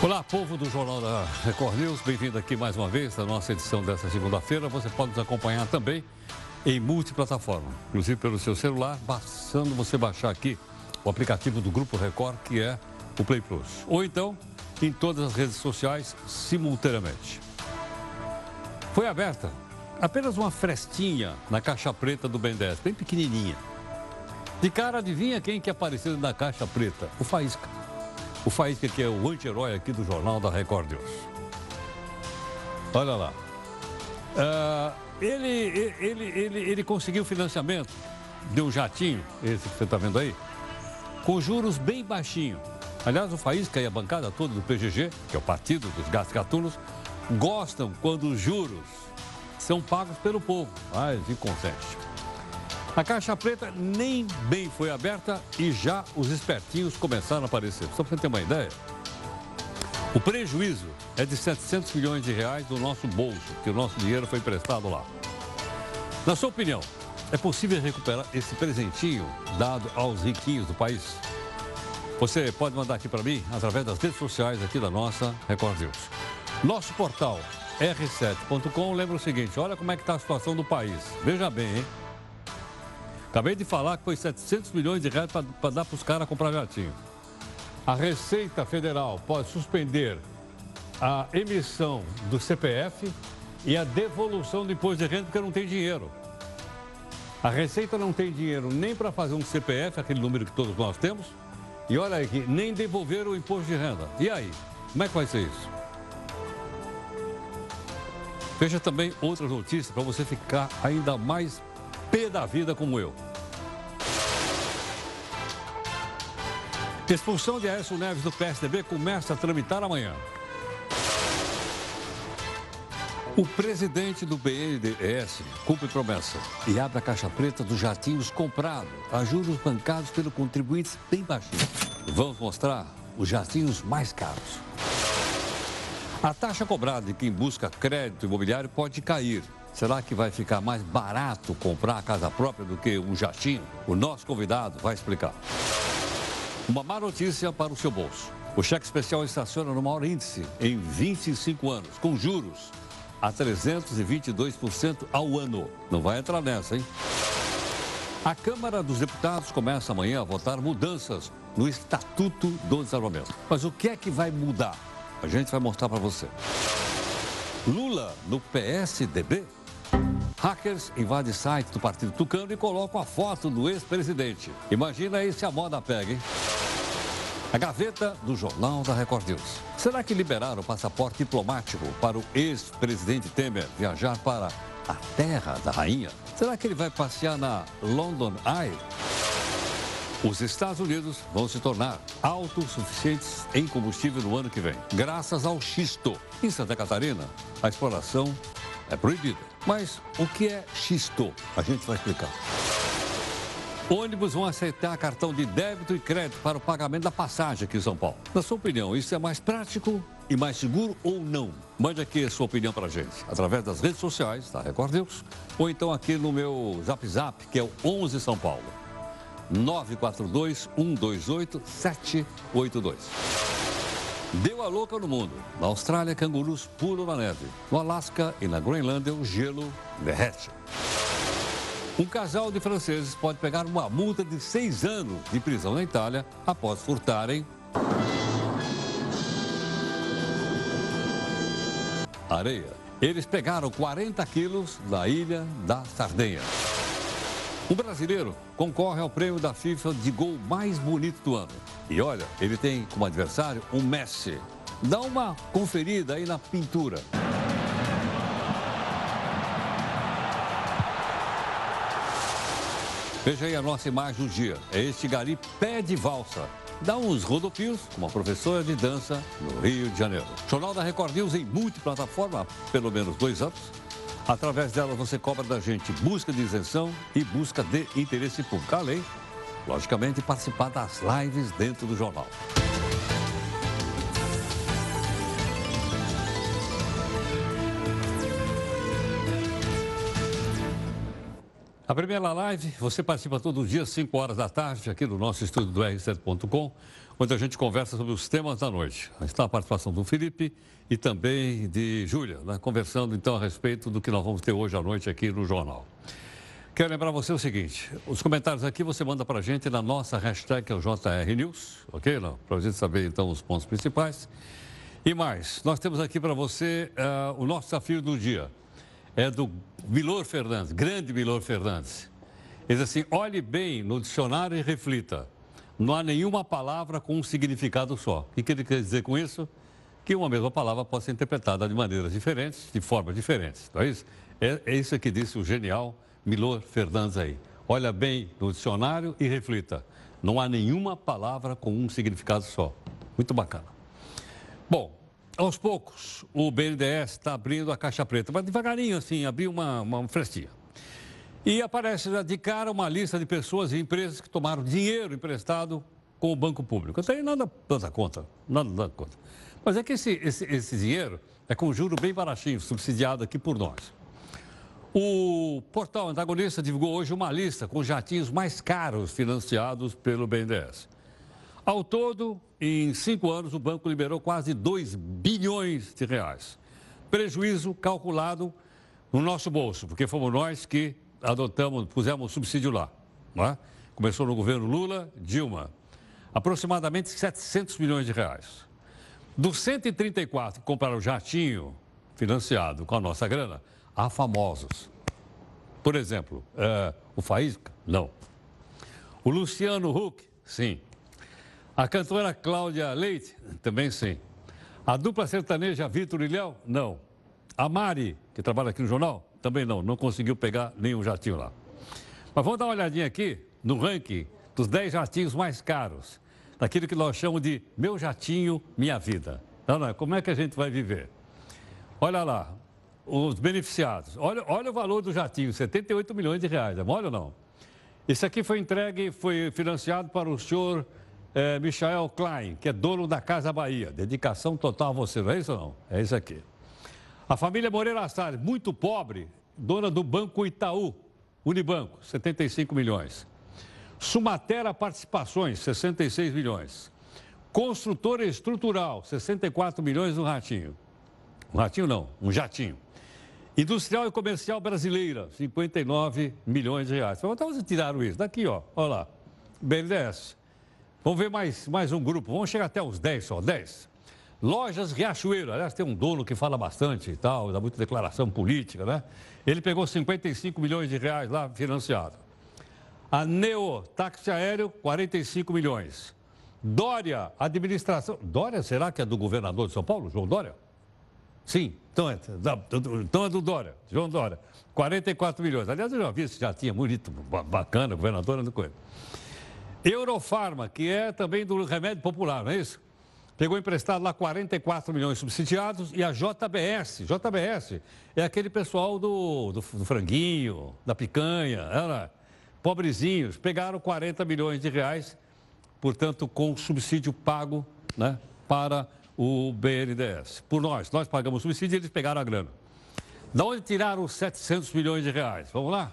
Olá, povo do Jornal da Record News, bem-vindo aqui mais uma vez na nossa edição dessa segunda-feira. Você pode nos acompanhar também em multiplataforma, inclusive pelo seu celular, bastando você baixar aqui o aplicativo do Grupo Record, que é o Play Plus. Ou então, em todas as redes sociais, simultaneamente. Foi aberta apenas uma frestinha na caixa preta do Ben 10, bem pequenininha. De cara, adivinha quem que apareceu na caixa preta? O Faísca. O Faísca, que é o anti-herói aqui do Jornal da Record News. Olha lá. Uh, ele, ele, ele, ele conseguiu financiamento de um jatinho, esse que você está vendo aí, com juros bem baixinho. Aliás, o Faísca e a bancada toda do PGG, que é o Partido dos Gatos Gatunos, gostam quando os juros são pagos pelo povo. Mas e consente. A caixa preta nem bem foi aberta e já os espertinhos começaram a aparecer. Só para você ter uma ideia, o prejuízo é de 700 milhões de reais do nosso bolso, que o nosso dinheiro foi emprestado lá. Na sua opinião, é possível recuperar esse presentinho dado aos riquinhos do país? Você pode mandar aqui para mim através das redes sociais aqui da nossa Record News. Nosso portal r7.com lembra o seguinte, olha como é que está a situação do país. Veja bem, hein? Acabei de falar que foi 700 milhões de reais para dar para os caras comprar jatinho. A Receita Federal pode suspender a emissão do CPF e a devolução do imposto de renda porque não tem dinheiro. A Receita não tem dinheiro nem para fazer um CPF, aquele número que todos nós temos, e olha aqui, nem devolver o imposto de renda. E aí? Como é que vai ser isso? Veja também outras notícias para você ficar ainda mais pé da vida como eu. Expulsão de Aécio Neves do PSDB começa a tramitar amanhã. O presidente do BNDES cumpre promessa e abre a caixa preta dos jatinhos comprados a juros bancados pelos contribuintes bem baixinhos. Vamos mostrar os jatinhos mais caros. A taxa cobrada de quem busca crédito imobiliário pode cair Será que vai ficar mais barato comprar a casa própria do que um jatinho? O nosso convidado vai explicar. Uma má notícia para o seu bolso. O cheque especial estaciona no maior índice em 25 anos, com juros a 322% ao ano. Não vai entrar nessa, hein? A Câmara dos Deputados começa amanhã a votar mudanças no Estatuto do Desarmamento. Mas o que é que vai mudar? A gente vai mostrar para você. Lula no PSDB Hackers invadem site do Partido Tucano e colocam a foto do ex-presidente. Imagina aí se a moda pega, hein? A gaveta do Jornal da Record News. Será que liberaram o passaporte diplomático para o ex-presidente Temer viajar para a terra da rainha? Será que ele vai passear na London Eye? Os Estados Unidos vão se tornar autossuficientes em combustível no ano que vem, graças ao xisto. Em Santa Catarina, a exploração é proibida. Mas o que é xisto? A gente vai explicar. Ônibus vão aceitar cartão de débito e crédito para o pagamento da passagem aqui em São Paulo. Na sua opinião, isso é mais prático e mais seguro ou não? Mande aqui a sua opinião para a gente, através das redes sociais da Record News, ou então aqui no meu Zap Zap, que é o 11 São Paulo. 942 128 782. Deu a louca no mundo. Na Austrália, cangurus pulam na neve. No Alasca e na Groenlândia, o gelo derrete. Um casal de franceses pode pegar uma multa de seis anos de prisão na Itália após furtarem areia. Eles pegaram 40 quilos da ilha da Sardenha. O brasileiro concorre ao prêmio da FIFA de gol mais bonito do ano. E olha, ele tem como adversário um Messi. Dá uma conferida aí na pintura. Veja aí a nossa imagem do dia. É este gari pé de valsa. Dá uns rodopios com uma professora de dança no Rio de Janeiro. Jornal da Record News em multiplataforma há pelo menos dois anos. Através dela você cobra da gente busca de isenção e busca de interesse público. Além, logicamente, participar das lives dentro do jornal. A primeira live, você participa todo dia, 5 horas da tarde, aqui no nosso estúdio do R7.com, onde a gente conversa sobre os temas da noite. Está a participação do Felipe e também de Júlia, né, conversando então a respeito do que nós vamos ter hoje à noite aqui no jornal. Quero lembrar você o seguinte: os comentários aqui você manda para a gente na nossa hashtag, que é o ok? Para a gente saber então os pontos principais. E mais, nós temos aqui para você uh, o nosso desafio do dia é do Milor Fernandes, grande Milor Fernandes. Ele diz assim: olhe bem no dicionário e reflita. Não há nenhuma palavra com um significado só. O que ele quer dizer com isso? Que uma mesma palavra pode ser interpretada de maneiras diferentes, de formas diferentes. Não é isso? É, é isso que disse o genial Milor Fernandes aí. Olha bem no dicionário e reflita. Não há nenhuma palavra com um significado só. Muito bacana. Bom, aos poucos, o BNDES está abrindo a caixa preta, mas devagarinho assim, abriu uma, uma frestinha. E aparece de cara uma lista de pessoas e empresas que tomaram dinheiro emprestado com o banco público. Não tem nada nada conta, nada, nada conta. Mas é que esse, esse, esse dinheiro é com juro bem baratinho, subsidiado aqui por nós. O portal antagonista divulgou hoje uma lista com jatinhos mais caros financiados pelo BNDES. Ao todo, em cinco anos, o banco liberou quase 2 bilhões de reais. Prejuízo calculado no nosso bolso, porque fomos nós que adotamos, pusemos subsídio lá. É? Começou no governo Lula, Dilma. Aproximadamente 700 milhões de reais. Dos 134 que compraram o jatinho financiado com a nossa grana, há famosos. Por exemplo, uh, o Faísca? Não. O Luciano Huck? Sim. A cantora Cláudia Leite? Também sim. A dupla sertaneja Vitor e Léo? Não. A Mari, que trabalha aqui no jornal? Também não. Não conseguiu pegar nenhum jatinho lá. Mas vamos dar uma olhadinha aqui no ranking dos 10 jatinhos mais caros. Daquilo que nós chamamos de Meu Jatinho, Minha Vida. Não, não, como é que a gente vai viver? Olha lá, os beneficiados. Olha, olha o valor do jatinho, 78 milhões de reais. É mole ou não? Esse aqui foi entregue, foi financiado para o senhor é, Michael Klein, que é dono da Casa Bahia. Dedicação total a você, não é isso não? É isso aqui. A família Moreira Salles, muito pobre, dona do Banco Itaú, Unibanco, 75 milhões. Sumatera Participações, 66 milhões. Construtora Estrutural, 64 milhões no Ratinho. Um ratinho não, um jatinho. Industrial e Comercial Brasileira, 59 milhões de reais. Então, onde tiraram isso? Daqui, ó, olha lá. BNDES, Vamos ver mais, mais um grupo. Vamos chegar até os 10 só, 10. Lojas Riachuelo. Aliás, tem um dono que fala bastante e tal, dá muita declaração política, né? Ele pegou 55 milhões de reais lá financiado. A Neo, táxi aéreo, 45 milhões. Dória, administração. Dória, será que é do governador de São Paulo, João Dória? Sim, então é, então é do Dória, João Dória. 44 milhões. Aliás, eu já vi, já tinha bonito, bacana, governador, não coisa. Eurofarma, que é também do remédio popular, não é isso? Pegou emprestado lá 44 milhões subsidiados e a JBS, JBS é aquele pessoal do, do, do franguinho, da picanha, era pobrezinhos, pegaram 40 milhões de reais, portanto, com subsídio pago né, para o BNDES. Por nós, nós pagamos subsídio e eles pegaram a grana. Da onde tiraram os 700 milhões de reais? Vamos lá?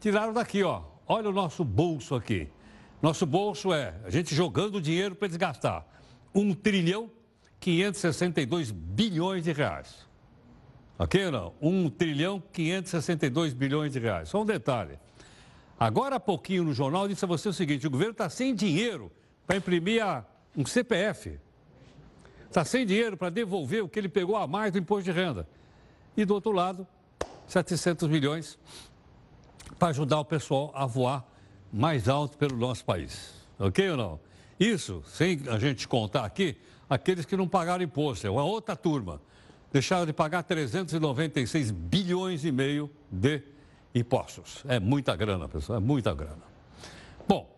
Tiraram daqui, ó. Olha o nosso bolso aqui. Nosso bolso é a gente jogando dinheiro para eles gastar 1 trilhão 562 bilhões de reais. Ok ou não? 1 trilhão 562 bilhões de reais. Só um detalhe. Agora há pouquinho no jornal disse a você o seguinte: o governo está sem dinheiro para imprimir a, um CPF. Está sem dinheiro para devolver o que ele pegou a mais do imposto de renda. E do outro lado, 700 milhões para ajudar o pessoal a voar mais alto pelo nosso país. Ok ou não? Isso, sem a gente contar aqui, aqueles que não pagaram imposto, é uma outra turma. Deixaram de pagar 396 bilhões e meio de impostos. É muita grana, pessoal, é muita grana. Bom,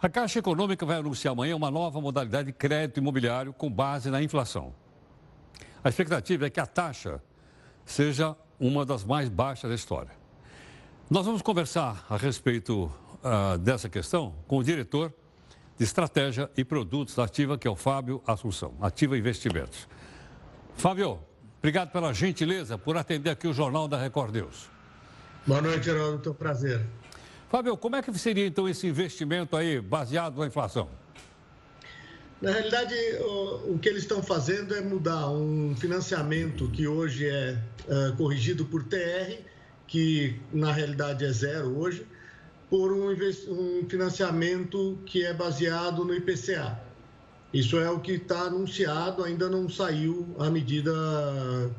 a Caixa Econômica vai anunciar amanhã uma nova modalidade de crédito imobiliário com base na inflação. A expectativa é que a taxa seja uma das mais baixas da história. Nós vamos conversar a respeito uh, dessa questão com o diretor de Estratégia e Produtos da Ativa, que é o Fábio Assunção, Ativa Investimentos. Fábio, obrigado pela gentileza por atender aqui o Jornal da Record News. Boa noite, Geraldo. Um prazer. Fábio, como é que seria então esse investimento aí baseado na inflação? Na realidade, o, o que eles estão fazendo é mudar um financiamento que hoje é uh, corrigido por TR, que na realidade é zero hoje, por um, financiamento que é baseado no IPCA. Isso é o que está anunciado, ainda não saiu a medida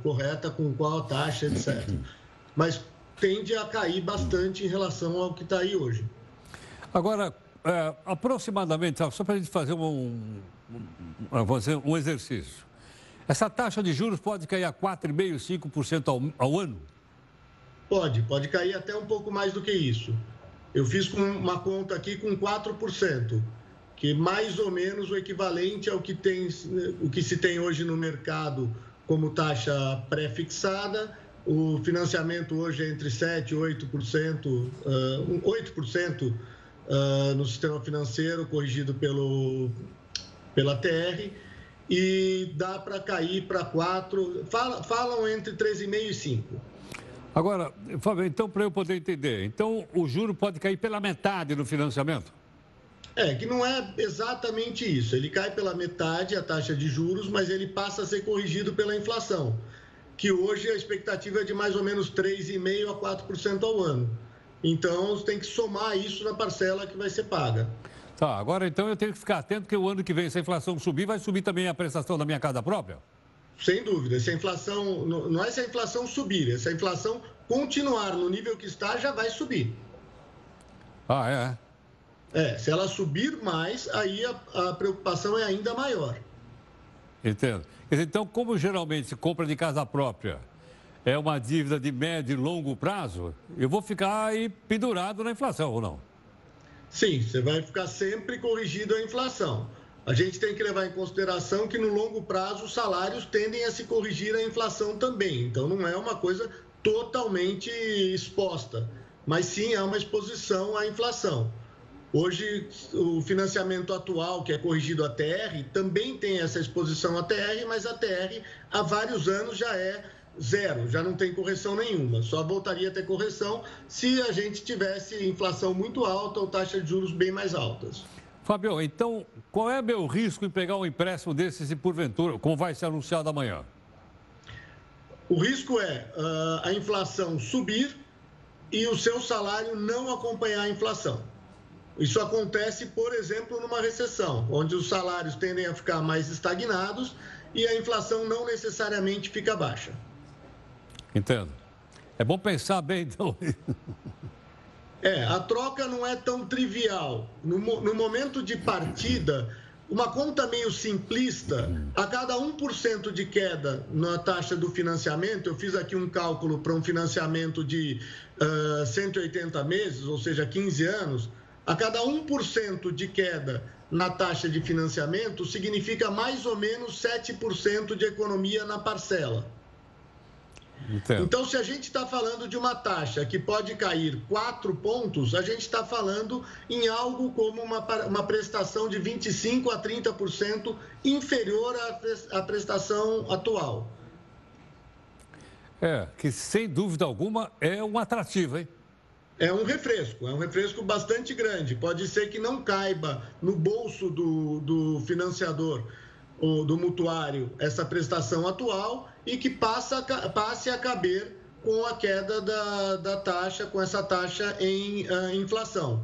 correta com qual a taxa, etc. Mas tende a cair bastante em relação ao que está aí hoje. Agora, é, aproximadamente, só para a gente fazer um, um, um exercício. Essa taxa de juros pode cair a 4,5%, 5% ao, ao ano? Pode, pode cair até um pouco mais do que isso. Eu fiz uma conta aqui com 4%, que mais ou menos o equivalente ao que, tem, o que se tem hoje no mercado como taxa pré-fixada. O financiamento hoje é entre 7% e 8%, uh, 8% uh, no sistema financeiro, corrigido pelo, pela TR, e dá para cair para 4%, fala, falam entre 3,5% e 5%. Agora, Fábio, então, para eu poder entender, então o juro pode cair pela metade no financiamento? É, que não é exatamente isso. Ele cai pela metade a taxa de juros, mas ele passa a ser corrigido pela inflação, que hoje a expectativa é de mais ou menos 3,5% a 4% ao ano. Então, tem que somar isso na parcela que vai ser paga. Tá, agora então eu tenho que ficar atento que o ano que vem, se a inflação subir, vai subir também a prestação da minha casa própria? Sem dúvida. Se a inflação, não é se a inflação subir, é se a inflação continuar no nível que está, já vai subir. Ah, é? É, se ela subir mais, aí a, a preocupação é ainda maior. Entendo. Então, como geralmente se compra de casa própria é uma dívida de médio e longo prazo, eu vou ficar aí pendurado na inflação ou não? Sim, você vai ficar sempre corrigido a inflação a gente tem que levar em consideração que no longo prazo os salários tendem a se corrigir a inflação também. Então não é uma coisa totalmente exposta, mas sim é uma exposição à inflação. Hoje, o financiamento atual, que é corrigido a TR, também tem essa exposição à TR, mas a TR há vários anos já é zero, já não tem correção nenhuma. Só voltaria a ter correção se a gente tivesse inflação muito alta ou taxas de juros bem mais altas. Fabio, então, qual é meu risco em pegar um empréstimo desses e porventura, como vai ser anunciado amanhã? O risco é uh, a inflação subir e o seu salário não acompanhar a inflação. Isso acontece, por exemplo, numa recessão, onde os salários tendem a ficar mais estagnados e a inflação não necessariamente fica baixa. Entendo. É bom pensar bem, então. É, a troca não é tão trivial. No, no momento de partida, uma conta meio simplista, a cada 1% de queda na taxa do financiamento, eu fiz aqui um cálculo para um financiamento de uh, 180 meses, ou seja, 15 anos, a cada 1% de queda na taxa de financiamento significa mais ou menos 7% de economia na parcela. Entendo. Então, se a gente está falando de uma taxa que pode cair quatro pontos, a gente está falando em algo como uma, uma prestação de 25% a 30% inferior à, à prestação atual. É, que sem dúvida alguma é um atrativo, hein? É um refresco, é um refresco bastante grande. Pode ser que não caiba no bolso do, do financiador ou do mutuário essa prestação atual e que passa, passe a caber com a queda da, da taxa, com essa taxa em uh, inflação.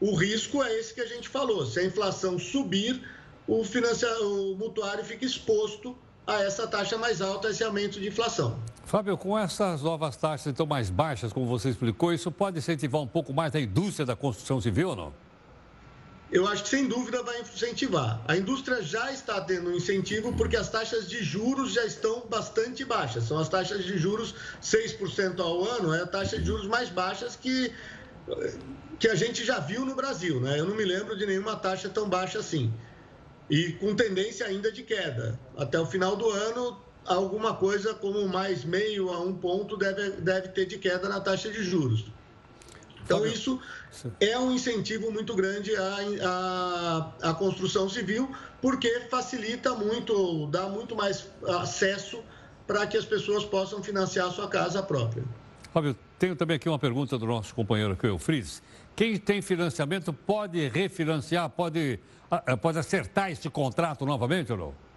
O risco é esse que a gente falou: se a inflação subir, o, o mutuário fica exposto a essa taxa mais alta, esse aumento de inflação. Fábio, com essas novas taxas então mais baixas, como você explicou, isso pode incentivar um pouco mais a indústria da construção civil ou não? Eu acho que sem dúvida vai incentivar. A indústria já está tendo um incentivo porque as taxas de juros já estão bastante baixas. São as taxas de juros 6% ao ano, é a taxa de juros mais baixas que, que a gente já viu no Brasil. Né? Eu não me lembro de nenhuma taxa tão baixa assim. E com tendência ainda de queda. Até o final do ano, alguma coisa como mais meio a um ponto deve, deve ter de queda na taxa de juros. Então, isso é um incentivo muito grande à, à, à, construção civil, porque facilita muito, dá muito mais acesso para que as pessoas possam financiar a sua casa própria. Fábio, tenho também aqui uma pergunta do nosso companheiro aqui, o Fritz. Quem tem financiamento pode refinanciar, pode, pode acertar esse contrato novamente ou não?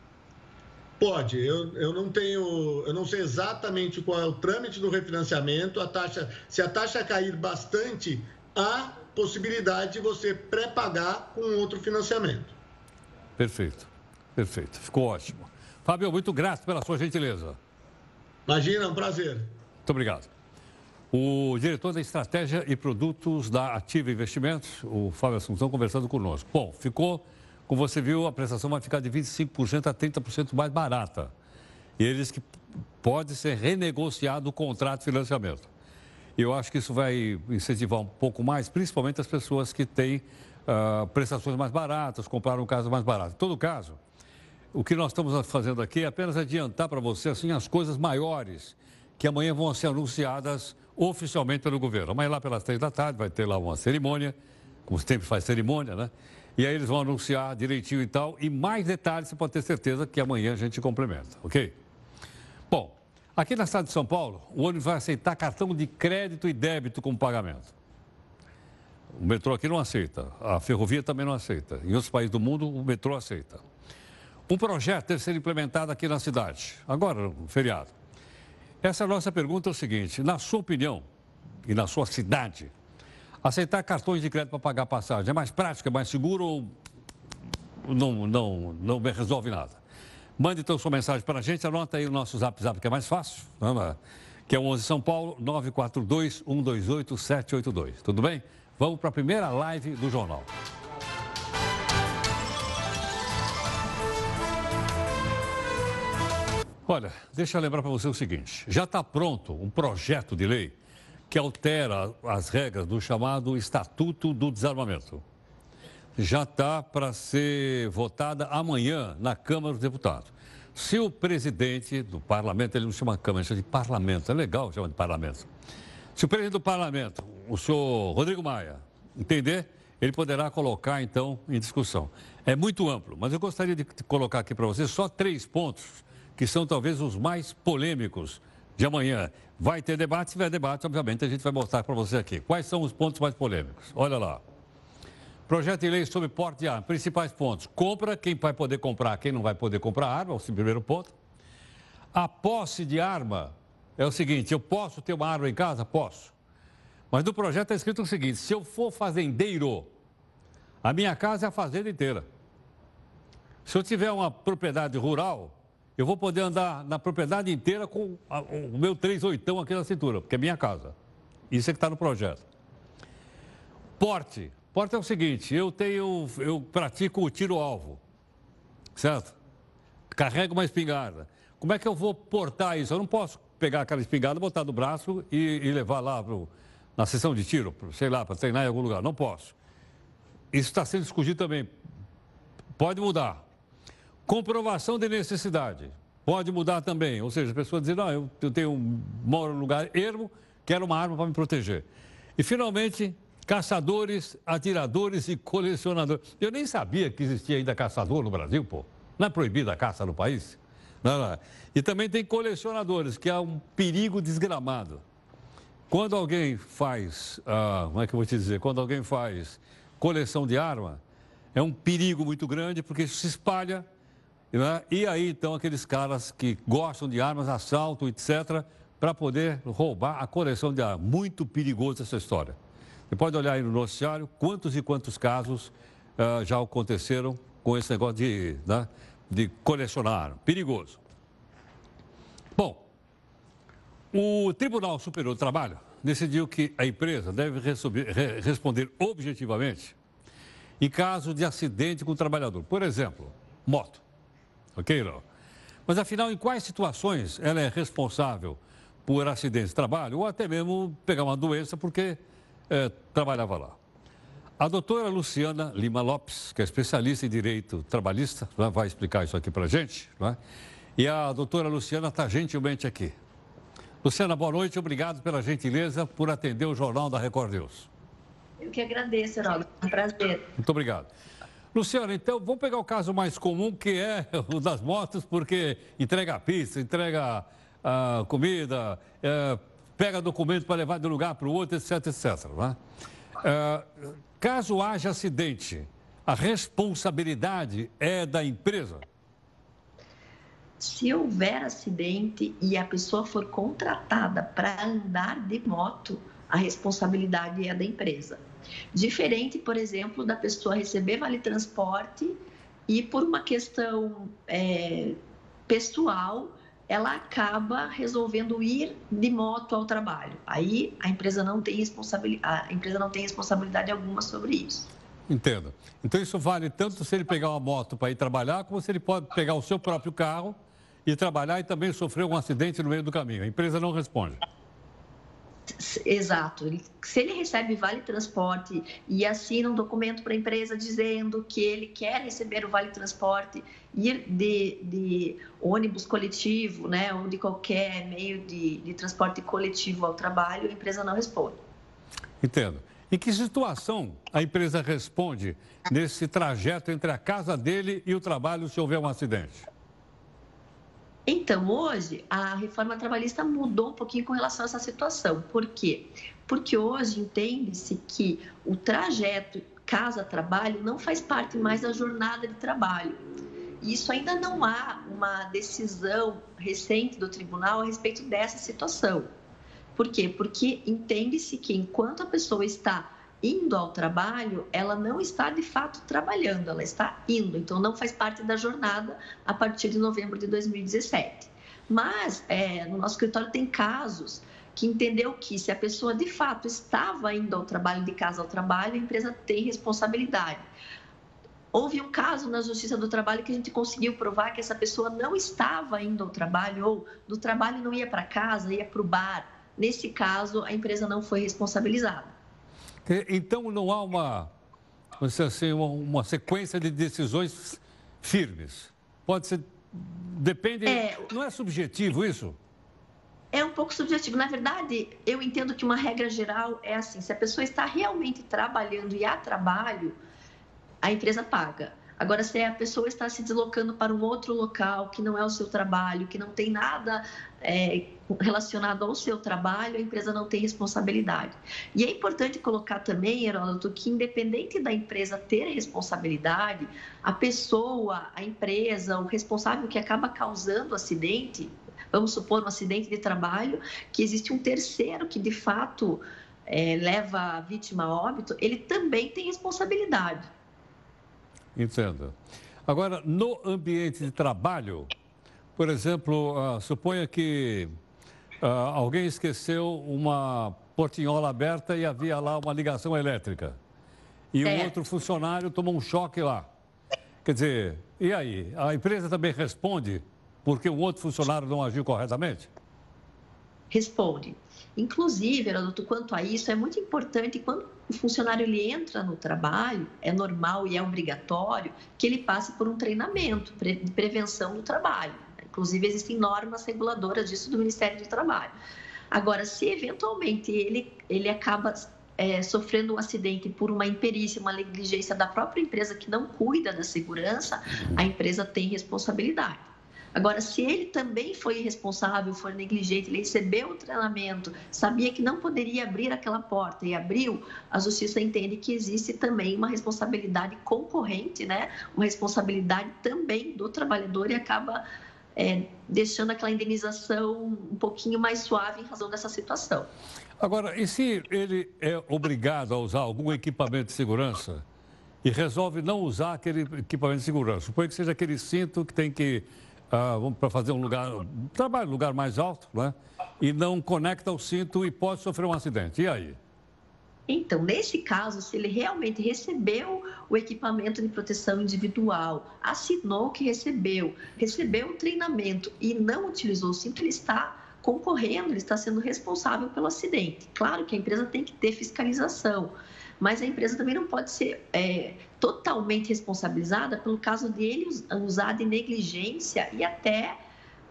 Pode. Eu, eu não tenho, eu não sei exatamente qual é o trâmite do refinanciamento. A taxa, se a taxa cair bastante, há possibilidade de você pré-pagar com outro financiamento. Perfeito, perfeito. Ficou ótimo. Fábio, muito grato pela sua gentileza. Imagina, é um prazer. Muito obrigado. O diretor da Estratégia e Produtos da Ativa Investimentos, o Fábio Assunção, conversando conosco. Bom, ficou, como você viu, a prestação vai ficar de 25% a 30% mais barata. E eles que pode ser renegociado o contrato de financiamento. Eu acho que isso vai incentivar um pouco mais, principalmente as pessoas que têm uh, prestações mais baratas, compraram um caso mais barato. Em todo caso, o que nós estamos fazendo aqui é apenas adiantar para você assim, as coisas maiores que amanhã vão ser anunciadas oficialmente pelo governo. Amanhã lá pelas três da tarde vai ter lá uma cerimônia, como sempre faz cerimônia, né? E aí eles vão anunciar direitinho e tal. E mais detalhes, você pode ter certeza que amanhã a gente complementa, ok? Bom, aqui na cidade de São Paulo, o ônibus vai aceitar cartão de crédito e débito como pagamento. O metrô aqui não aceita, a ferrovia também não aceita. Em outros países do mundo, o metrô aceita. Um projeto deve ser implementado aqui na cidade, agora, no feriado. Essa nossa pergunta é o seguinte: na sua opinião e na sua cidade, aceitar cartões de crédito para pagar passagem é mais prático, é mais seguro ou não, não, não resolve nada? Mande então sua mensagem para a gente, anota aí o nosso zap zap que é mais fácil, é? que é o 11 São Paulo 942 128 782. Tudo bem? Vamos para a primeira live do jornal. Olha, deixa eu lembrar para você o seguinte: já está pronto um projeto de lei que altera as regras do chamado Estatuto do Desarmamento. Já está para ser votada amanhã na Câmara dos Deputados. Se o presidente do parlamento, ele não chama Câmara, ele chama de parlamento, é legal chamar de parlamento. Se o presidente do parlamento, o senhor Rodrigo Maia, entender, ele poderá colocar então em discussão. É muito amplo, mas eu gostaria de colocar aqui para você só três pontos que são talvez os mais polêmicos de amanhã. Vai ter debate, se tiver debate, obviamente a gente vai mostrar para você aqui. Quais são os pontos mais polêmicos? Olha lá. Projeto de lei sobre porte de arma. Principais pontos. Compra, quem vai poder comprar, quem não vai poder comprar arma, é o primeiro ponto. A posse de arma é o seguinte: eu posso ter uma arma em casa? Posso. Mas no projeto está escrito o seguinte: se eu for fazendeiro, a minha casa é a fazenda inteira. Se eu tiver uma propriedade rural, eu vou poder andar na propriedade inteira com o meu 38 aqui na cintura, porque é minha casa. Isso é que está no projeto. Porte. Porte é o seguinte, eu tenho, eu pratico o tiro-alvo, certo? Carrego uma espingarda. Como é que eu vou portar isso? Eu não posso pegar aquela espingarda, botar no braço e, e levar lá pro, na sessão de tiro, sei lá, para treinar em algum lugar. Não posso. Isso está sendo discutido também. Pode mudar. Comprovação de necessidade. Pode mudar também. Ou seja, a pessoa dizer, não, eu, eu tenho moro num lugar ermo, quero uma arma para me proteger. E, finalmente, caçadores, atiradores e colecionadores. Eu nem sabia que existia ainda caçador no Brasil, pô. Não é proibida a caça no país? Não, não. E também tem colecionadores, que é um perigo desgramado. Quando alguém faz, ah, como é que eu vou te dizer? Quando alguém faz coleção de arma, é um perigo muito grande, porque isso se espalha né? E aí, então, aqueles caras que gostam de armas, assalto, etc., para poder roubar a coleção de armas. Muito perigoso essa história. Você pode olhar aí no noticiário quantos e quantos casos uh, já aconteceram com esse negócio de, né, de colecionar. Perigoso. Bom, o Tribunal Superior do Trabalho decidiu que a empresa deve responder objetivamente em caso de acidente com o trabalhador. Por exemplo, moto ok, Léo? Mas afinal, em quais situações ela é responsável por acidentes de trabalho ou até mesmo pegar uma doença porque é, trabalhava lá? A doutora Luciana Lima Lopes, que é especialista em direito trabalhista, né, vai explicar isso aqui para a gente. Né? E a doutora Luciana está gentilmente aqui. Luciana, boa noite, obrigado pela gentileza por atender o Jornal da Record News. Eu que agradeço, Heraldo, é um prazer. Muito obrigado. Luciano, então vamos pegar o caso mais comum, que é o das motos, porque entrega pizza, entrega uh, comida, uh, pega documento para levar de um lugar para o outro, etc, etc. Né? Uh, caso haja acidente, a responsabilidade é da empresa? Se houver acidente e a pessoa for contratada para andar de moto, a responsabilidade é da empresa. Diferente, por exemplo, da pessoa receber vale transporte e por uma questão é, pessoal ela acaba resolvendo ir de moto ao trabalho. Aí a empresa não tem responsabilidade, a empresa não tem responsabilidade alguma sobre isso. Entendo. Então isso vale tanto se ele pegar uma moto para ir trabalhar, como se ele pode pegar o seu próprio carro e trabalhar e também sofrer um acidente no meio do caminho. A empresa não responde. Exato. Se ele recebe vale transporte e assina um documento para a empresa dizendo que ele quer receber o vale transporte, ir de, de ônibus coletivo, né, ou de qualquer meio de, de transporte coletivo ao trabalho, a empresa não responde. Entendo. Em que situação a empresa responde nesse trajeto entre a casa dele e o trabalho se houver um acidente? Então, hoje, a reforma trabalhista mudou um pouquinho com relação a essa situação. Por quê? Porque hoje entende-se que o trajeto casa-trabalho não faz parte mais da jornada de trabalho. Isso ainda não há uma decisão recente do tribunal a respeito dessa situação. Por quê? Porque entende-se que enquanto a pessoa está indo ao trabalho, ela não está de fato trabalhando, ela está indo, então não faz parte da jornada a partir de novembro de 2017. Mas é, no nosso escritório tem casos que entendeu que se a pessoa de fato estava indo ao trabalho, de casa ao trabalho, a empresa tem responsabilidade. Houve um caso na Justiça do Trabalho que a gente conseguiu provar que essa pessoa não estava indo ao trabalho ou do trabalho não ia para casa, ia para o bar. Nesse caso, a empresa não foi responsabilizada. Então não há uma, assim, uma, uma sequência de decisões firmes. Pode ser. Depende. É, não é subjetivo isso? É um pouco subjetivo. Na verdade, eu entendo que uma regra geral é assim: se a pessoa está realmente trabalhando e há trabalho, a empresa paga. Agora, se a pessoa está se deslocando para um outro local que não é o seu trabalho, que não tem nada é, relacionado ao seu trabalho, a empresa não tem responsabilidade. E é importante colocar também, Heródoto, que independente da empresa ter responsabilidade, a pessoa, a empresa, o responsável que acaba causando o acidente, vamos supor um acidente de trabalho, que existe um terceiro que de fato é, leva a vítima a óbito, ele também tem responsabilidade. Entendo. Agora, no ambiente de trabalho, por exemplo, uh, suponha que uh, alguém esqueceu uma portinhola aberta e havia lá uma ligação elétrica. E um outro funcionário tomou um choque lá. Quer dizer, e aí? A empresa também responde porque o outro funcionário não agiu corretamente? Responde. Inclusive, Herodoto, quanto a isso, é muito importante quando o funcionário ele entra no trabalho, é normal e é obrigatório que ele passe por um treinamento de prevenção do trabalho. Inclusive, existem normas reguladoras disso do Ministério do Trabalho. Agora, se eventualmente ele, ele acaba é, sofrendo um acidente por uma imperícia, uma negligência da própria empresa que não cuida da segurança, a empresa tem responsabilidade. Agora, se ele também foi irresponsável, foi negligente, ele recebeu o treinamento, sabia que não poderia abrir aquela porta e abriu, a justiça entende que existe também uma responsabilidade concorrente, né? Uma responsabilidade também do trabalhador e acaba é, deixando aquela indenização um pouquinho mais suave em razão dessa situação. Agora, e se ele é obrigado a usar algum equipamento de segurança e resolve não usar aquele equipamento de segurança? Suponha que seja aquele cinto que tem que ah, para fazer um lugar, um trabalho, lugar mais alto, né? E não conecta o cinto e pode sofrer um acidente. E aí? Então, nesse caso, se ele realmente recebeu o equipamento de proteção individual, assinou que recebeu, recebeu o treinamento e não utilizou o cinto, ele está concorrendo, ele está sendo responsável pelo acidente. Claro que a empresa tem que ter fiscalização, mas a empresa também não pode ser é, totalmente responsabilizada pelo caso dele usar de negligência e até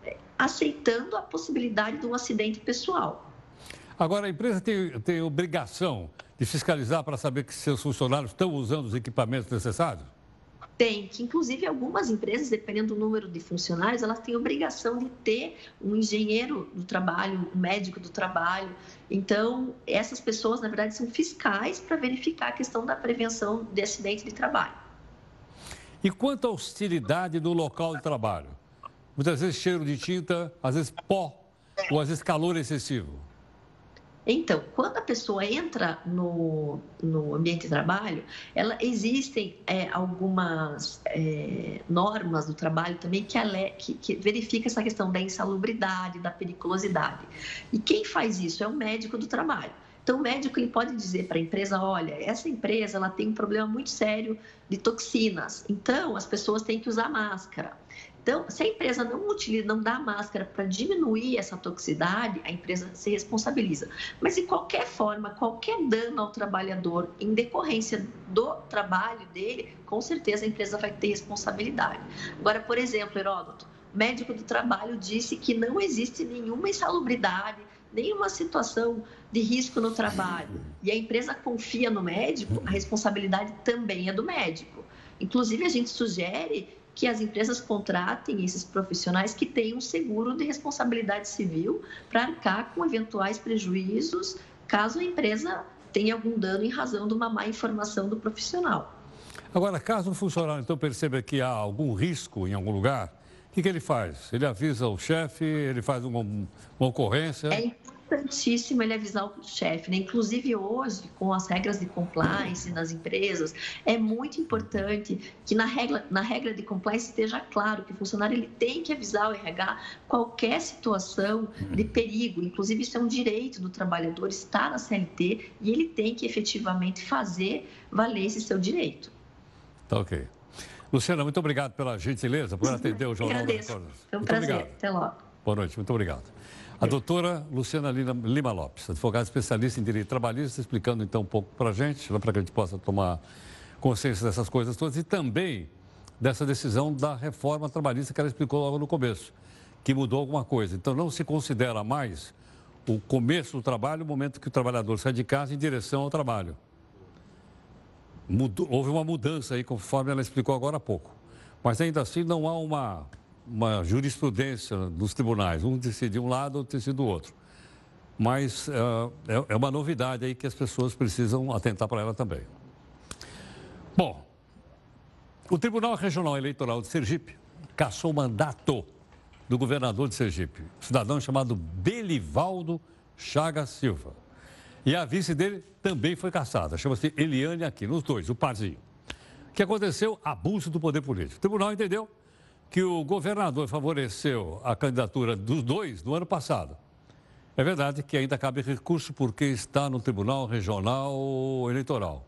é, aceitando a possibilidade de um acidente pessoal. Agora, a empresa tem, tem obrigação de fiscalizar para saber que seus funcionários estão usando os equipamentos necessários? Tem, que inclusive algumas empresas, dependendo do número de funcionários, elas têm obrigação de ter um engenheiro do trabalho, um médico do trabalho. Então, essas pessoas, na verdade, são fiscais para verificar a questão da prevenção de acidente de trabalho. E quanto à hostilidade no local de trabalho? Muitas vezes cheiro de tinta, às vezes pó, ou às vezes calor excessivo. Então, quando a pessoa entra no, no ambiente de trabalho, ela, existem é, algumas é, normas do trabalho também que, que, que verifica essa questão da insalubridade, da periculosidade. E quem faz isso é o médico do trabalho. Então, o médico ele pode dizer para a empresa: olha, essa empresa ela tem um problema muito sério de toxinas, então as pessoas têm que usar máscara. Então, se a empresa não utiliza, não dá máscara para diminuir essa toxicidade, a empresa se responsabiliza. Mas de qualquer forma, qualquer dano ao trabalhador em decorrência do trabalho dele, com certeza a empresa vai ter responsabilidade. Agora, por exemplo, Heródoto, médico do trabalho disse que não existe nenhuma insalubridade, nenhuma situação de risco no trabalho. E a empresa confia no médico, a responsabilidade também é do médico. Inclusive, a gente sugere que as empresas contratem esses profissionais que tenham seguro de responsabilidade civil para arcar com eventuais prejuízos caso a empresa tenha algum dano em razão de uma má informação do profissional. Agora, caso um funcionário então perceba que há algum risco em algum lugar, o que, que ele faz? Ele avisa o chefe, ele faz uma, uma ocorrência? É importantíssimo ele avisar o chefe, né? Inclusive hoje, com as regras de compliance nas empresas, é muito importante que na regra, na regra de compliance esteja claro que o funcionário ele tem que avisar o RH qualquer situação de perigo. Inclusive, isso é um direito do trabalhador, está na CLT e ele tem que efetivamente fazer valer esse seu direito. Tá ok. Luciana, muito obrigado pela gentileza, por atender o Jornal Agradeço. da Foi um prazer. Obrigado. Até logo. Boa noite, muito obrigado. A doutora Luciana Lima Lopes, advogada especialista em direito trabalhista, explicando então um pouco para a gente, para que a gente possa tomar consciência dessas coisas todas e também dessa decisão da reforma trabalhista que ela explicou logo no começo, que mudou alguma coisa. Então não se considera mais o começo do trabalho o momento que o trabalhador sai de casa em direção ao trabalho. Mudou, houve uma mudança aí, conforme ela explicou agora há pouco. Mas ainda assim não há uma uma jurisprudência dos tribunais, um decide um lado, outro decide o outro. Mas uh, é, é uma novidade aí que as pessoas precisam atentar para ela também. Bom, o Tribunal Regional Eleitoral de Sergipe cassou o mandato do governador de Sergipe, cidadão chamado Belivaldo Chagas Silva. E a vice dele também foi caçada, chama-se Eliane Aquino, os dois, o parzinho. O que aconteceu? Abuso do poder político. O tribunal entendeu que o governador favoreceu a candidatura dos dois no ano passado. É verdade que ainda cabe recurso porque está no Tribunal Regional Eleitoral.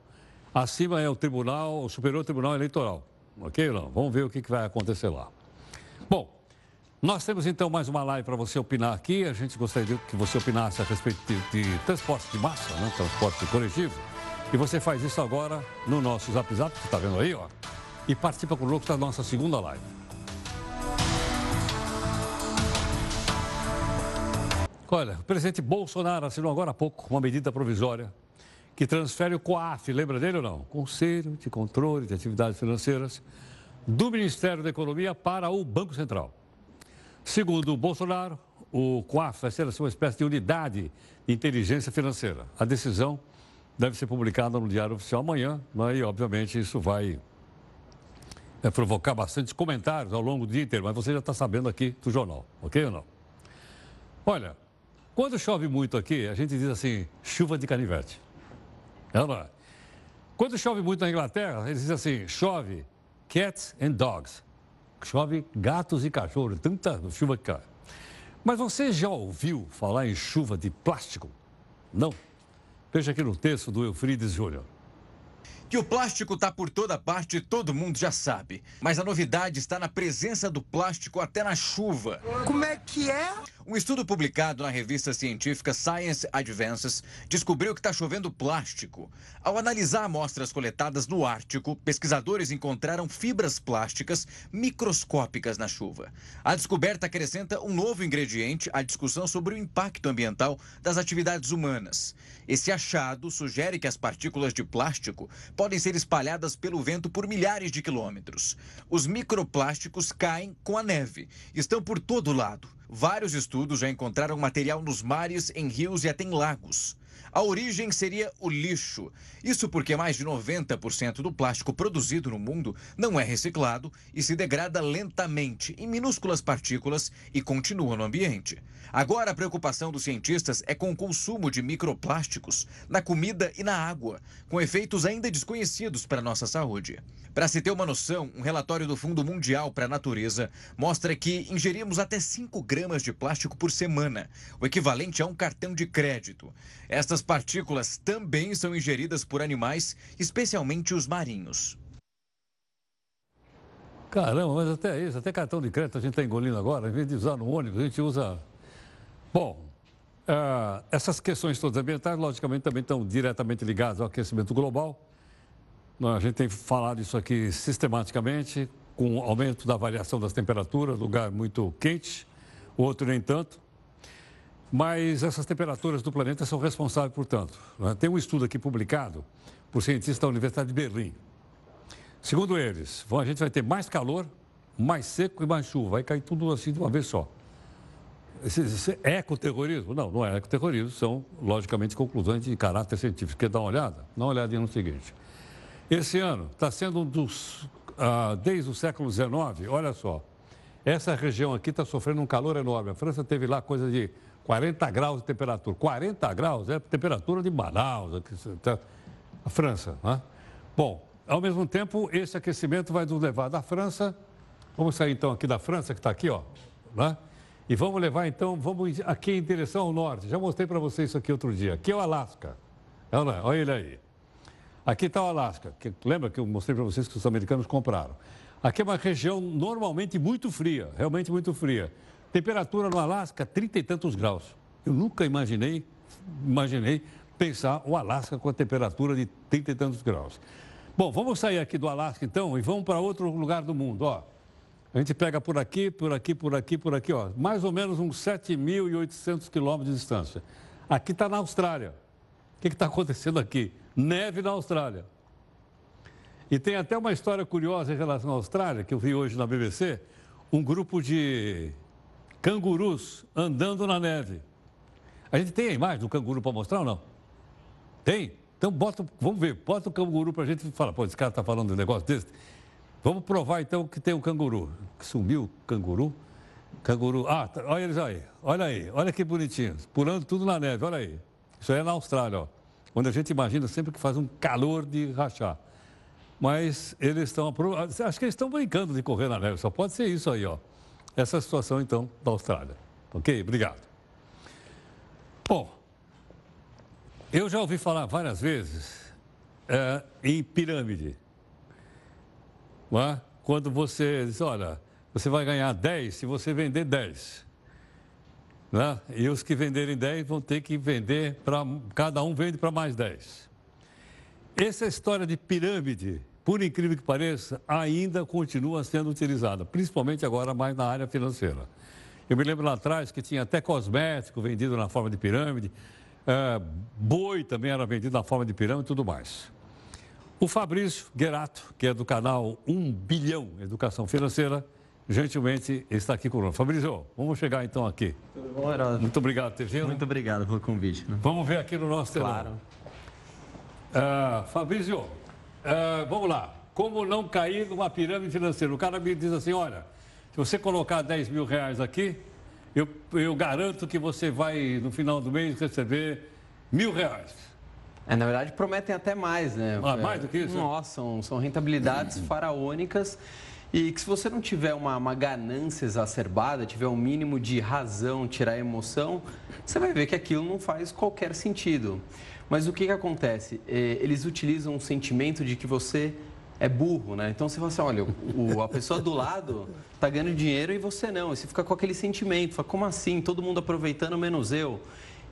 Acima é o Tribunal, o Superior Tribunal Eleitoral. Ok, não? Vamos ver o que vai acontecer lá. Bom, nós temos então mais uma live para você opinar aqui. A gente gostaria que você opinasse a respeito de, de transporte de massa, né? transporte coletivo. E você faz isso agora no nosso Zap Zap, que está vendo aí, ó. E participa conosco da nossa segunda live. Olha, o presidente Bolsonaro assinou agora há pouco uma medida provisória que transfere o COAF, lembra dele ou não? Conselho de Controle de Atividades Financeiras, do Ministério da Economia para o Banco Central. Segundo Bolsonaro, o COAF vai ser assim, uma espécie de unidade de inteligência financeira. A decisão deve ser publicada no Diário Oficial amanhã, né? e obviamente isso vai é, provocar bastantes comentários ao longo do dia inteiro, mas você já está sabendo aqui do jornal, ok ou não? Olha, quando chove muito aqui, a gente diz assim, chuva de canivete. É não é? Quando chove muito na Inglaterra, eles dizem assim, chove cats and dogs. Chove gatos e cachorros, tanta chuva que cai. Mas você já ouviu falar em chuva de plástico? Não. Veja aqui no texto do Eufrides Júnior. Que o plástico está por toda parte, todo mundo já sabe. Mas a novidade está na presença do plástico até na chuva. Como é que é? Um estudo publicado na revista científica Science Advances descobriu que está chovendo plástico. Ao analisar amostras coletadas no Ártico, pesquisadores encontraram fibras plásticas microscópicas na chuva. A descoberta acrescenta um novo ingrediente à discussão sobre o impacto ambiental das atividades humanas. Esse achado sugere que as partículas de plástico podem ser espalhadas pelo vento por milhares de quilômetros. Os microplásticos caem com a neve, estão por todo lado. Vários estudos já encontraram material nos mares, em rios e até em lagos. A origem seria o lixo. Isso porque mais de 90% do plástico produzido no mundo não é reciclado e se degrada lentamente em minúsculas partículas e continua no ambiente. Agora, a preocupação dos cientistas é com o consumo de microplásticos na comida e na água, com efeitos ainda desconhecidos para a nossa saúde. Para se ter uma noção, um relatório do Fundo Mundial para a Natureza mostra que ingerimos até 5 gramas de plástico por semana, o equivalente a um cartão de crédito. Estas partículas também são ingeridas por animais, especialmente os marinhos. Caramba, mas até isso, até cartão de crédito a gente está engolindo agora, em vez de usar no ônibus, a gente usa. Bom, uh, essas questões todas ambientais, logicamente, também estão diretamente ligadas ao aquecimento global. A gente tem falado isso aqui sistematicamente, com o aumento da variação das temperaturas, lugar muito quente, outro nem tanto. Mas essas temperaturas do planeta são responsáveis, portanto. Né? Tem um estudo aqui publicado por cientistas da Universidade de Berlim. Segundo eles, a gente vai ter mais calor, mais seco e mais chuva. Vai cair tudo assim de uma vez só. Esse, esse ecoterrorismo? Não, não é ecoterrorismo. São, logicamente, conclusões de caráter científico. Quer dar uma olhada? Dá uma olhadinha no seguinte. Esse ano está sendo um dos, ah, desde o século XIX, olha só, essa região aqui está sofrendo um calor enorme. A França teve lá coisa de 40 graus de temperatura. 40 graus é a temperatura de Manaus, tá, a França. Né? Bom, ao mesmo tempo, esse aquecimento vai nos levar da França. Vamos sair então aqui da França, que está aqui, ó. Né? E vamos levar então, vamos aqui em direção ao norte. Já mostrei para vocês isso aqui outro dia. Aqui é o Alasca. Olha, olha ele aí. Aqui está o Alasca, que, lembra que eu mostrei para vocês que os americanos compraram. Aqui é uma região normalmente muito fria, realmente muito fria. Temperatura no Alasca, trinta e tantos graus. Eu nunca imaginei, imaginei pensar o Alasca com a temperatura de trinta e tantos graus. Bom, vamos sair aqui do Alasca então e vamos para outro lugar do mundo, ó. A gente pega por aqui, por aqui, por aqui, por aqui, ó. Mais ou menos uns 7.800 quilômetros de distância. Aqui está na Austrália. O que está acontecendo aqui? neve na Austrália. E tem até uma história curiosa em relação à Austrália, que eu vi hoje na BBC, um grupo de cangurus andando na neve. A gente tem a imagem do canguru para mostrar ou não? Tem? Então bota, vamos ver, bota o canguru para a gente falar, pô, esse cara está falando de um negócio desse. Vamos provar então que tem um canguru. Sumiu o canguru? Canguru. Ah, tá, olha eles aí, olha aí, olha que bonitinhos, pulando tudo na neve, olha aí. Isso aí é na Austrália, ó onde a gente imagina sempre que faz um calor de rachar. Mas eles estão. Acho que eles estão brincando de correr na neve, só pode ser isso aí, ó. Essa é situação, então, da Austrália. Ok? Obrigado. Bom, eu já ouvi falar várias vezes é, em pirâmide. É? Quando você diz, olha, você vai ganhar 10 se você vender 10. Né? E os que venderem 10 vão ter que vender para. Cada um vende para mais 10. Essa história de pirâmide, por incrível que pareça, ainda continua sendo utilizada, principalmente agora mais na área financeira. Eu me lembro lá atrás que tinha até cosmético vendido na forma de pirâmide, é, boi também era vendido na forma de pirâmide e tudo mais. O Fabrício Guerato, que é do canal 1 Bilhão Educação Financeira, gentilmente está aqui conosco. Fabrício, vamos chegar então aqui. Tudo bom, Herói? Muito obrigado por ter vindo. Muito obrigado pelo convite. Né? Vamos ver aqui no nosso telão. Claro. Uh, Fabrício, uh, vamos lá. Como não cair numa pirâmide financeira? O cara me diz assim, olha, se você colocar 10 mil reais aqui, eu, eu garanto que você vai, no final do mês, receber mil reais. É, na verdade, prometem até mais, né? Ah, mais do que isso? Nossa, são, são rentabilidades faraônicas e que se você não tiver uma, uma ganância exacerbada, tiver um mínimo de razão, tirar emoção, você vai ver que aquilo não faz qualquer sentido. Mas o que, que acontece? É, eles utilizam um sentimento de que você é burro, né? Então você fala assim, olha, o, a pessoa do lado está ganhando dinheiro e você não. E você fica com aquele sentimento, fala, como assim? Todo mundo aproveitando menos eu.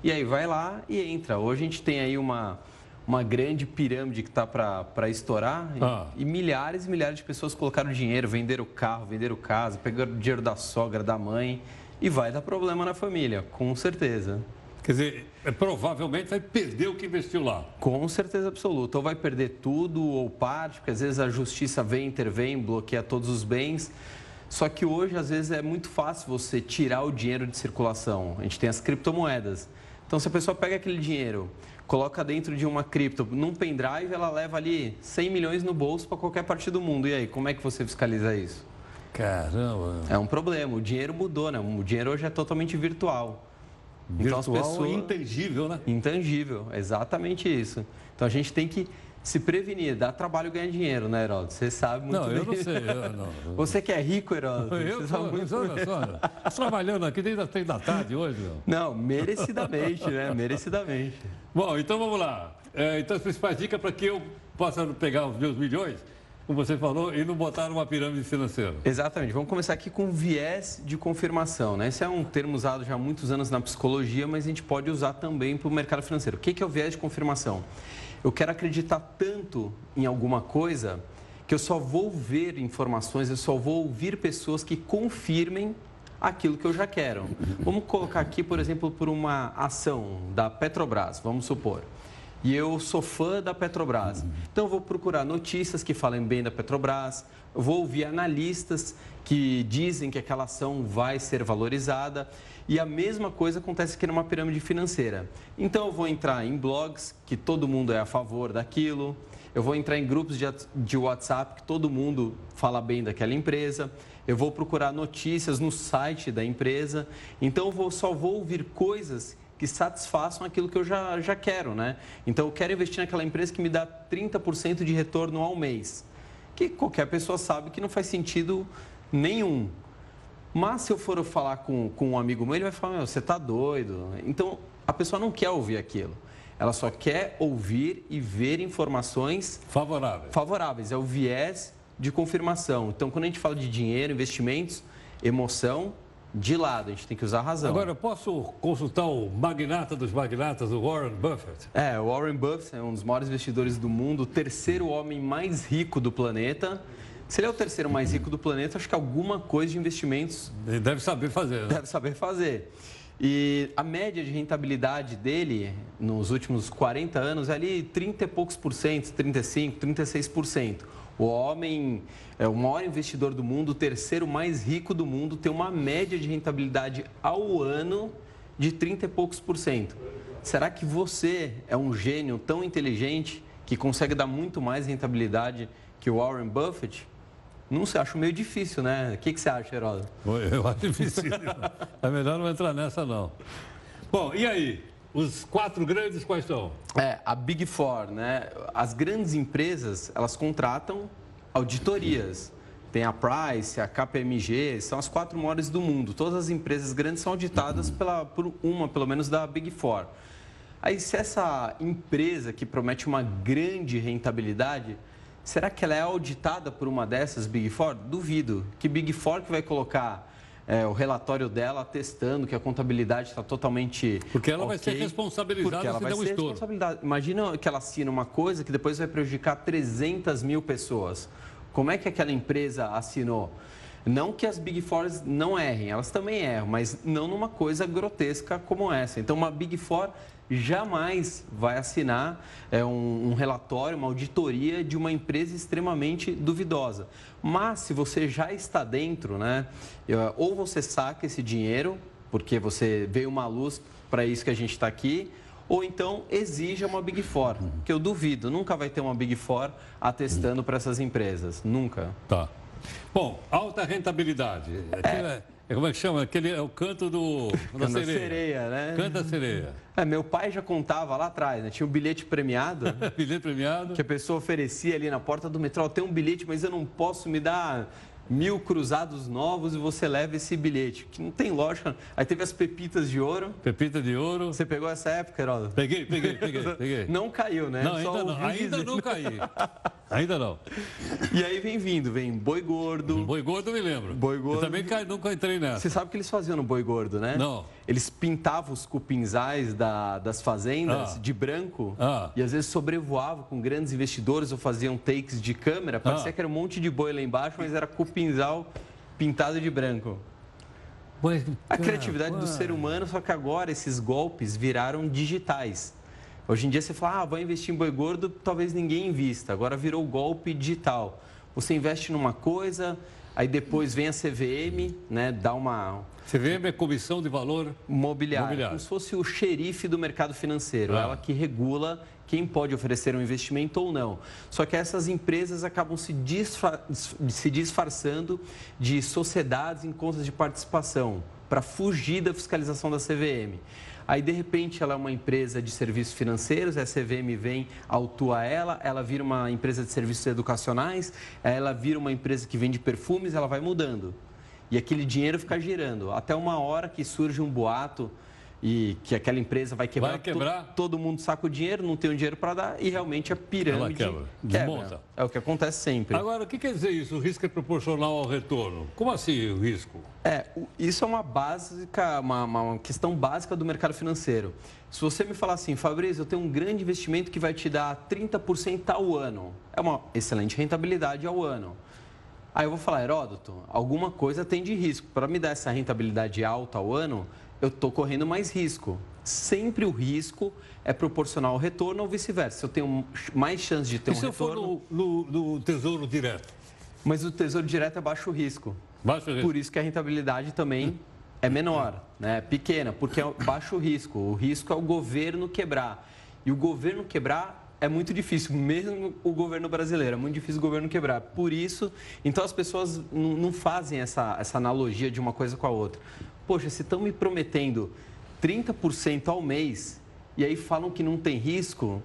E aí vai lá e entra. Hoje a gente tem aí uma, uma grande pirâmide que está para estourar ah. e, e, milhares e milhares de pessoas colocaram dinheiro, venderam o carro, venderam casa, pegaram dinheiro da sogra, da mãe e vai dar problema na família, com certeza. Quer dizer, é, provavelmente vai perder o que investiu lá. Com certeza absoluta. Ou vai perder tudo ou parte, porque às vezes a justiça vem, intervém, bloqueia todos os bens. Só que hoje, às vezes, é muito fácil você tirar o dinheiro de circulação. A gente tem as criptomoedas. Então, se a pessoa pega aquele dinheiro, coloca dentro de uma cripto, num pendrive, ela leva ali 100 milhões no bolso para qualquer parte do mundo. E aí, como é que você fiscaliza isso? Caramba. É um problema. O dinheiro mudou, né? O dinheiro hoje é totalmente virtual. Virtual então, as pessoas... intangível, né? Intangível, exatamente isso. Então a gente tem que se prevenir, dá trabalho ganhar dinheiro, né, Heródoto? Você sabe muito não, bem. Eu não sei, eu não Você que é rico, Heródoto. Eu sou, muito... sou, sou, trabalhando aqui desde as três da tarde hoje. Meu. Não, merecidamente, né? Merecidamente. Bom, então vamos lá. É, então as principais dicas para que eu possa pegar os meus milhões como você falou, e não botar numa pirâmide financeira. Exatamente. Vamos começar aqui com viés de confirmação. Né? Esse é um termo usado já há muitos anos na psicologia, mas a gente pode usar também para o mercado financeiro. O que é o viés de confirmação? Eu quero acreditar tanto em alguma coisa que eu só vou ver informações, eu só vou ouvir pessoas que confirmem aquilo que eu já quero. Vamos colocar aqui, por exemplo, por uma ação da Petrobras, vamos supor e eu sou fã da Petrobras. Então, vou procurar notícias que falem bem da Petrobras, vou ouvir analistas que dizem que aquela ação vai ser valorizada. E a mesma coisa acontece aqui numa pirâmide financeira. Então, eu vou entrar em blogs que todo mundo é a favor daquilo. Eu vou entrar em grupos de WhatsApp que todo mundo fala bem daquela empresa. Eu vou procurar notícias no site da empresa. Então, eu só vou ouvir coisas que satisfaçam aquilo que eu já, já quero, né? Então, eu quero investir naquela empresa que me dá 30% de retorno ao mês, que qualquer pessoa sabe que não faz sentido nenhum. Mas se eu for falar com, com um amigo meu, ele vai falar, meu, você está doido. Então, a pessoa não quer ouvir aquilo. Ela só quer ouvir e ver informações favoráveis. Favoráveis, é o viés de confirmação. Então, quando a gente fala de dinheiro, investimentos, emoção de lado, a gente tem que usar a razão. Agora, eu posso consultar o magnata dos magnatas, o Warren Buffett? É, o Warren Buffett é um dos maiores investidores do mundo, o terceiro homem mais rico do planeta. Se ele é o terceiro mais rico do planeta, acho que alguma coisa de investimentos. Ele deve saber fazer, né? Deve saber fazer. E a média de rentabilidade dele nos últimos 40 anos é ali 30 e poucos por cento, 35, 36 por cento. O homem é o maior investidor do mundo, o terceiro mais rico do mundo, tem uma média de rentabilidade ao ano de 30 e poucos por cento. Será que você é um gênio tão inteligente que consegue dar muito mais rentabilidade que o Warren Buffett? Não sei, acho meio difícil, né? O que, que você acha, Heródoto? Eu acho difícil. é melhor não entrar nessa, não. Bom, e aí? Os quatro grandes quais são? É, a Big Four, né? As grandes empresas, elas contratam auditorias. Tem a Price, a KPMG, são as quatro maiores do mundo. Todas as empresas grandes são auditadas pela, por uma, pelo menos, da Big Four. Aí, se essa empresa que promete uma grande rentabilidade, será que ela é auditada por uma dessas Big Four? Duvido. Que Big Four que vai colocar é, o relatório dela testando que a contabilidade está totalmente. Porque ela okay, vai ser responsabilizada porque ela vai um ser responsabilidade. Imagina que ela assina uma coisa que depois vai prejudicar 300 mil pessoas. Como é que aquela empresa assinou? Não que as Big Fours não errem, elas também erram, mas não numa coisa grotesca como essa. Então, uma Big Four jamais vai assinar é, um, um, relatório, uma auditoria de uma empresa extremamente duvidosa. Mas se você já está dentro, né, ou você saca esse dinheiro, porque você veio uma luz para isso que a gente está aqui, ou então exija uma Big Four, que eu duvido, nunca vai ter uma Big Four atestando para essas empresas, nunca. Tá. Bom, alta rentabilidade. É. É, como é que chama? Aquele é o canto do, da sereia. sereia, né? Canta sereia. É, meu pai já contava lá atrás, né? Tinha um bilhete premiado. bilhete premiado. Que a pessoa oferecia ali na porta do metrô. Tem um bilhete, mas eu não posso me dar mil cruzados novos e você leva esse bilhete. Que não tem lógica. Aí teve as pepitas de ouro. Pepita de ouro. Você pegou essa época, Heródoto? Peguei, peguei, peguei, peguei. Não caiu, né? Não, ainda não, ainda não caí. Ainda não. E aí vem vindo, vem boi gordo. Boi gordo eu me lembro. Boi gordo. Eu também caí, nunca entrei nessa. Você sabe o que eles faziam no boi gordo, né? Não. Eles pintavam os cupinzais da, das fazendas ah. de branco ah. e às vezes sobrevoavam com grandes investidores ou faziam takes de câmera. Parecia ah. que era um monte de boi lá embaixo, mas era cupinzal pintado de branco. Mas, a criatividade do ser humano, só que agora esses golpes viraram digitais. Hoje em dia você fala, ah, vou investir em boi gordo, talvez ninguém invista. Agora virou golpe digital. Você investe numa coisa, aí depois vem a CVM, né, dá uma... CVM é Comissão de Valor Mobiliário, Mobiliário. como se fosse o xerife do mercado financeiro. Ah. Ela que regula quem pode oferecer um investimento ou não. Só que essas empresas acabam se, disfar se disfarçando de sociedades em contas de participação para fugir da fiscalização da CVM. Aí, de repente, ela é uma empresa de serviços financeiros, a CVM vem, autua ela, ela vira uma empresa de serviços educacionais, ela vira uma empresa que vende perfumes, ela vai mudando. E aquele dinheiro fica girando. Até uma hora que surge um boato e que aquela empresa vai quebrar, vai quebrar. To, todo mundo saca o dinheiro, não tem o dinheiro para dar e realmente a pirâmide Ela quebra. quebra. É o que acontece sempre. Agora, o que quer dizer isso? O risco é proporcional ao retorno? Como assim o risco? É, isso é uma básica, uma, uma questão básica do mercado financeiro. Se você me falar assim, Fabrício, eu tenho um grande investimento que vai te dar 30% ao ano, é uma excelente rentabilidade ao ano. Aí eu vou falar, Heródoto, alguma coisa tem de risco. Para me dar essa rentabilidade alta ao ano, eu estou correndo mais risco. Sempre o risco é proporcional ao retorno ou vice-versa. Se eu tenho mais chance de ter e um se retorno... se eu for no, no, no, tesouro direto? Mas o tesouro direto é baixo risco. Baixo risco. Por isso que a rentabilidade também é menor, né? pequena, porque é baixo risco. O risco é o governo quebrar. E o governo quebrar é muito difícil, mesmo o governo brasileiro, é muito difícil o governo quebrar. Por isso, então as pessoas não fazem essa, essa analogia de uma coisa com a outra poxa, se estão me prometendo 30% ao mês e aí falam que não tem risco,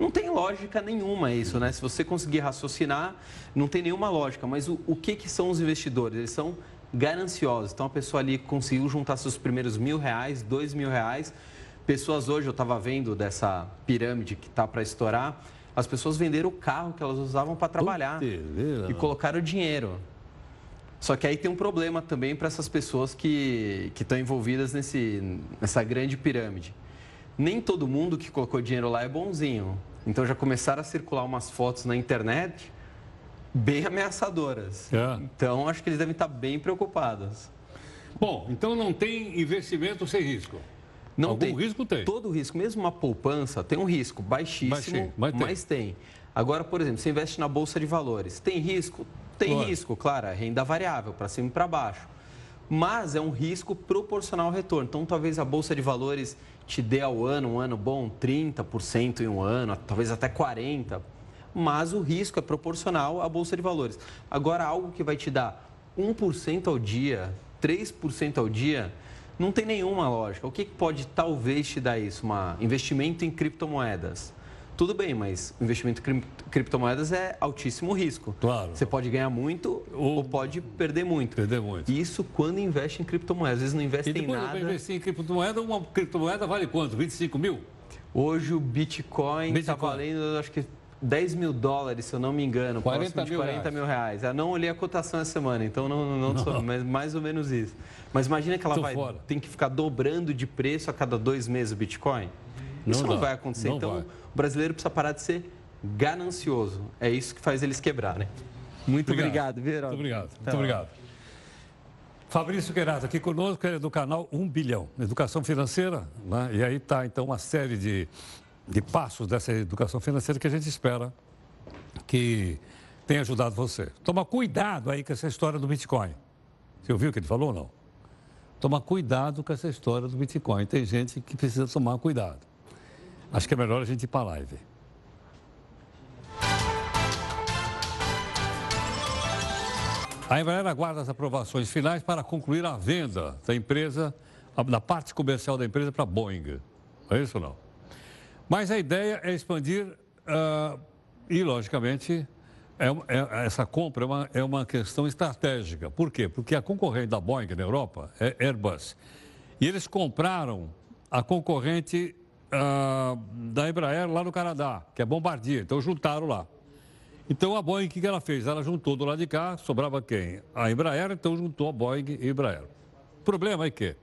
não tem lógica nenhuma isso, né? Se você conseguir raciocinar, não tem nenhuma lógica. Mas o, o que, que são os investidores? Eles são gananciosos. Então, a pessoa ali conseguiu juntar seus primeiros mil reais, dois mil reais. Pessoas hoje, eu estava vendo dessa pirâmide que está para estourar, as pessoas venderam o carro que elas usavam para trabalhar e colocaram dinheiro. Só que aí tem um problema também para essas pessoas que estão envolvidas nesse, nessa grande pirâmide. Nem todo mundo que colocou dinheiro lá é bonzinho. Então já começaram a circular umas fotos na internet bem ameaçadoras. É. Então acho que eles devem estar bem preocupados. Bom, então não tem investimento sem risco. Não Algum tem. risco tem. Todo risco, mesmo uma poupança, tem um risco baixíssimo, Baixinho, mas, tem. mas tem. Agora, por exemplo, você investe na bolsa de valores. Tem risco? Tem claro. risco, claro, é renda variável, para cima e para baixo. Mas é um risco proporcional ao retorno. Então, talvez a Bolsa de Valores te dê ao ano, um ano bom, 30% em um ano, talvez até 40%. Mas o risco é proporcional à Bolsa de Valores. Agora, algo que vai te dar 1% ao dia, 3% ao dia, não tem nenhuma lógica. O que pode talvez te dar isso? Um investimento em criptomoedas tudo bem, mas investimento em criptomoedas é altíssimo risco. Claro. Você pode ganhar muito ou, ou pode perder muito. Perder muito. Isso quando investe em criptomoedas. Às vezes não investe em nada. E investir em criptomoeda, uma criptomoeda vale quanto? 25 mil? Hoje o Bitcoin está valendo, acho que 10 mil dólares, se eu não me engano, 40 mil 40 reais. mil reais. Eu não olhei a cotação essa semana, então não, não, não. Sou, mas mais ou menos isso. Mas imagina que ela vai, tem que ficar dobrando de preço a cada dois meses o Bitcoin. Isso não, não vai acontecer. Não então, vai. o brasileiro precisa parar de ser ganancioso. É isso que faz eles quebrarem. Muito obrigado, obrigado Muito obrigado. Muito obrigado. Fabrício Querato aqui conosco, ele é do canal 1 Bilhão, Educação Financeira. Né? E aí está, então, uma série de, de passos dessa educação financeira que a gente espera que tenha ajudado você. Toma cuidado aí com essa história do Bitcoin. Você ouviu o que ele falou ou não? Toma cuidado com essa história do Bitcoin. Tem gente que precisa tomar cuidado. Acho que é melhor a gente ir para a live. A Embraer aguarda as aprovações finais para concluir a venda da empresa, da parte comercial da empresa para a Boeing. É isso ou não? Mas a ideia é expandir uh, e, logicamente, é, é, essa compra é uma, é uma questão estratégica. Por quê? Porque a concorrente da Boeing na Europa é Airbus. E eles compraram a concorrente uh, da Embraer lá no Canadá, que é Bombardier. Então juntaram lá. Então a Boeing, o que ela fez? Ela juntou do lado de cá, sobrava quem? A Embraer, então juntou a Boeing e a Embraer. O problema é que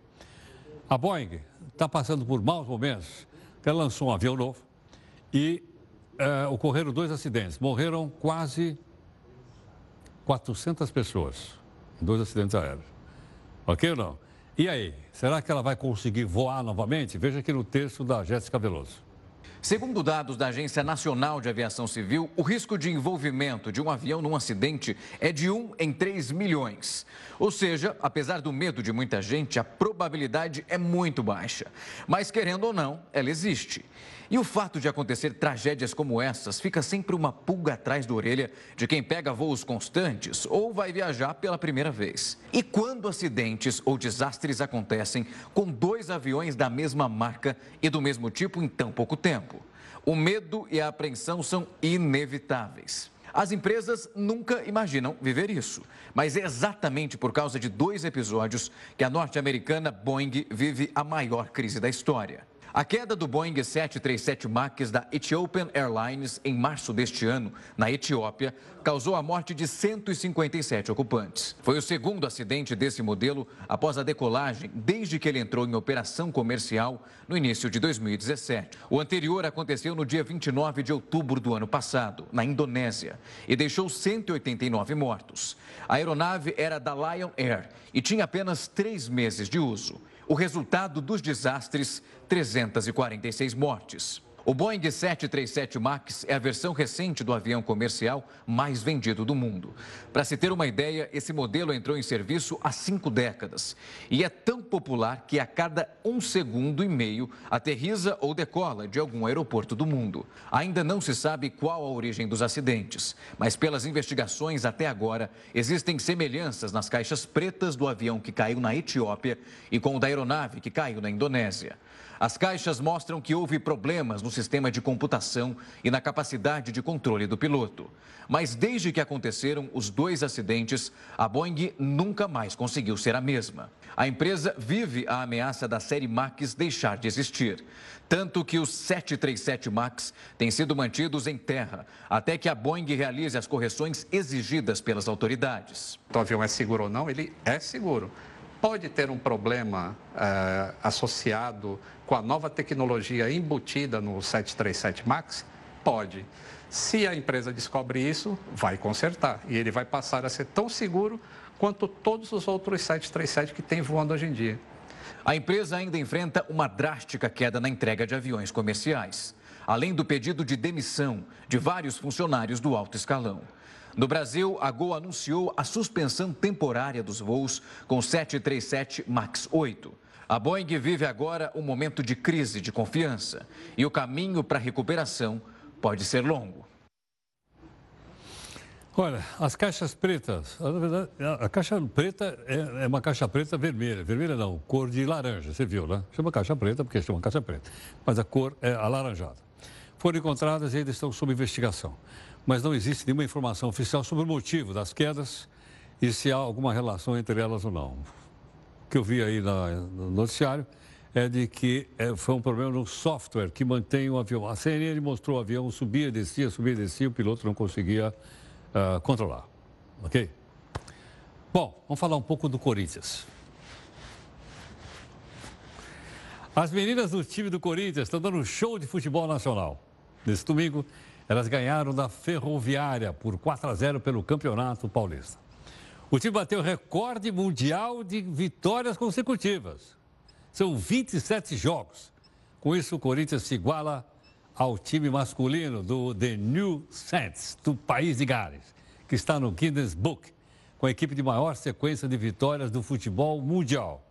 a Boeing está passando por maus momentos. Ela lançou um avião novo e uh, ocorreram dois acidentes. Morreram quase 400 pessoas em dois acidentes aéreos. Ok ou não? E aí, será que ela vai conseguir voar novamente? Veja aqui no texto da Jéssica Veloso. Segundo dados da Agência Nacional de Aviação Civil, o risco de envolvimento de um avião num acidente é de 1 em 3 milhões. Ou seja, apesar do medo de muita gente, a probabilidade é muito baixa. Mas, querendo ou não, ela existe. E o fato de acontecer tragédias como essas fica sempre uma pulga atrás da orelha de quem pega voos constantes ou vai viajar pela primeira vez. E quando acidentes ou desastres acontecem com dois aviões da mesma marca e do mesmo tipo em tão pouco tempo? O medo e a apreensão são inevitáveis. As empresas nunca imaginam viver isso, mas é exatamente por causa de dois episódios que a norte-americana Boeing vive a maior crise da história. A queda do Boeing 737 MAX da Ethiopian Airlines em março deste ano, na Etiópia, causou a morte de 157 ocupantes. Foi o segundo acidente desse modelo após a decolagem, desde que ele entrou em operação comercial no início de 2017. O anterior aconteceu no dia 29 de outubro do ano passado, na Indonésia, e deixou 189 mortos. A aeronave era da Lion Air e tinha apenas três meses de uso. O resultado dos desastres 346 mortes. O Boeing 737 MAX é a versão recente do avião comercial mais vendido do mundo. Para se ter uma ideia, esse modelo entrou em serviço há cinco décadas e é tão popular que a cada um segundo e meio aterriza ou decola de algum aeroporto do mundo. Ainda não se sabe qual a origem dos acidentes, mas pelas investigações até agora, existem semelhanças nas caixas pretas do avião que caiu na Etiópia e com o da aeronave que caiu na Indonésia. As caixas mostram que houve problemas no sistema de computação e na capacidade de controle do piloto. Mas desde que aconteceram os dois acidentes, a Boeing nunca mais conseguiu ser a mesma. A empresa vive a ameaça da série MAX deixar de existir. Tanto que os 737 MAX têm sido mantidos em terra, até que a Boeing realize as correções exigidas pelas autoridades. O avião é seguro ou não? Ele é seguro. Pode ter um problema eh, associado com a nova tecnologia embutida no 737 MAX? Pode. Se a empresa descobre isso, vai consertar. E ele vai passar a ser tão seguro quanto todos os outros 737 que tem voando hoje em dia. A empresa ainda enfrenta uma drástica queda na entrega de aviões comerciais, além do pedido de demissão de vários funcionários do alto escalão. No Brasil, a Gol anunciou a suspensão temporária dos voos com 737 MAX 8. A Boeing vive agora um momento de crise de confiança e o caminho para a recuperação pode ser longo. Olha, as caixas pretas, na verdade, a caixa preta é, é, uma caixa preta vermelha. Vermelha não, cor de laranja, você viu, né? Chama caixa preta porque chama caixa preta, mas a cor é alaranjada. Foram encontradas e ainda estão sob investigação. Mas não existe nenhuma informação oficial sobre o motivo das quedas e se há alguma relação entre elas ou não que eu vi aí no noticiário é de que é, foi um problema no software que mantém o avião. A CNN mostrou o avião, subia descia, subia descia, o piloto não conseguia uh, controlar. Ok? Bom, vamos falar um pouco do Corinthians. As meninas do time do Corinthians estão dando um show de futebol nacional. Nesse domingo, elas ganharam da Ferroviária por 4 a 0 pelo Campeonato Paulista. O time bateu recorde mundial de vitórias consecutivas. São 27 jogos. Com isso, o Corinthians se iguala ao time masculino do The New Saints, do país de Gales, que está no Guinness Book, com a equipe de maior sequência de vitórias do futebol mundial.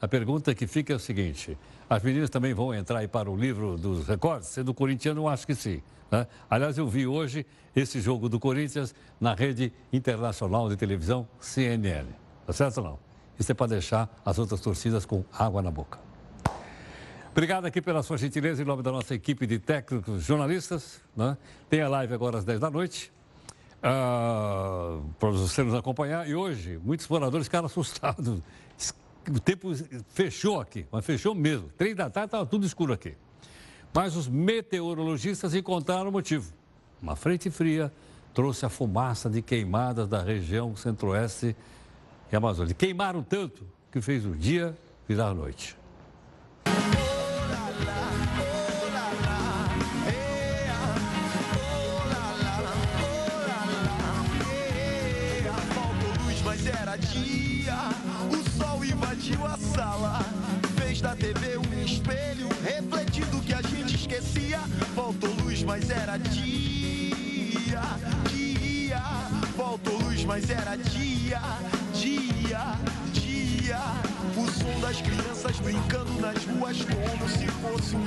A pergunta que fica é o seguinte: as meninas também vão entrar aí para o livro dos recordes? Sendo corintiano, eu acho que sim. Né? Aliás, eu vi hoje esse jogo do Corinthians na rede internacional de televisão CNN. Tá certo ou não? Isso é para deixar as outras torcidas com água na boca. Obrigado aqui pela sua gentileza em nome da nossa equipe de técnicos jornalistas. Né? Tem a live agora às 10 da noite. Uh, para você nos acompanhar. E hoje, muitos moradores ficaram assustados. O tempo fechou aqui, mas fechou mesmo. Três da tarde estava tudo escuro aqui. Mas os meteorologistas encontraram o motivo. Uma frente fria trouxe a fumaça de queimadas da região centro-oeste e Amazônia. Queimaram tanto que fez o dia virar noite. Dia, mas era dia, dia. Faltou luz, mas era dia, dia, dia. O som das crianças brincando nas ruas como se fosse um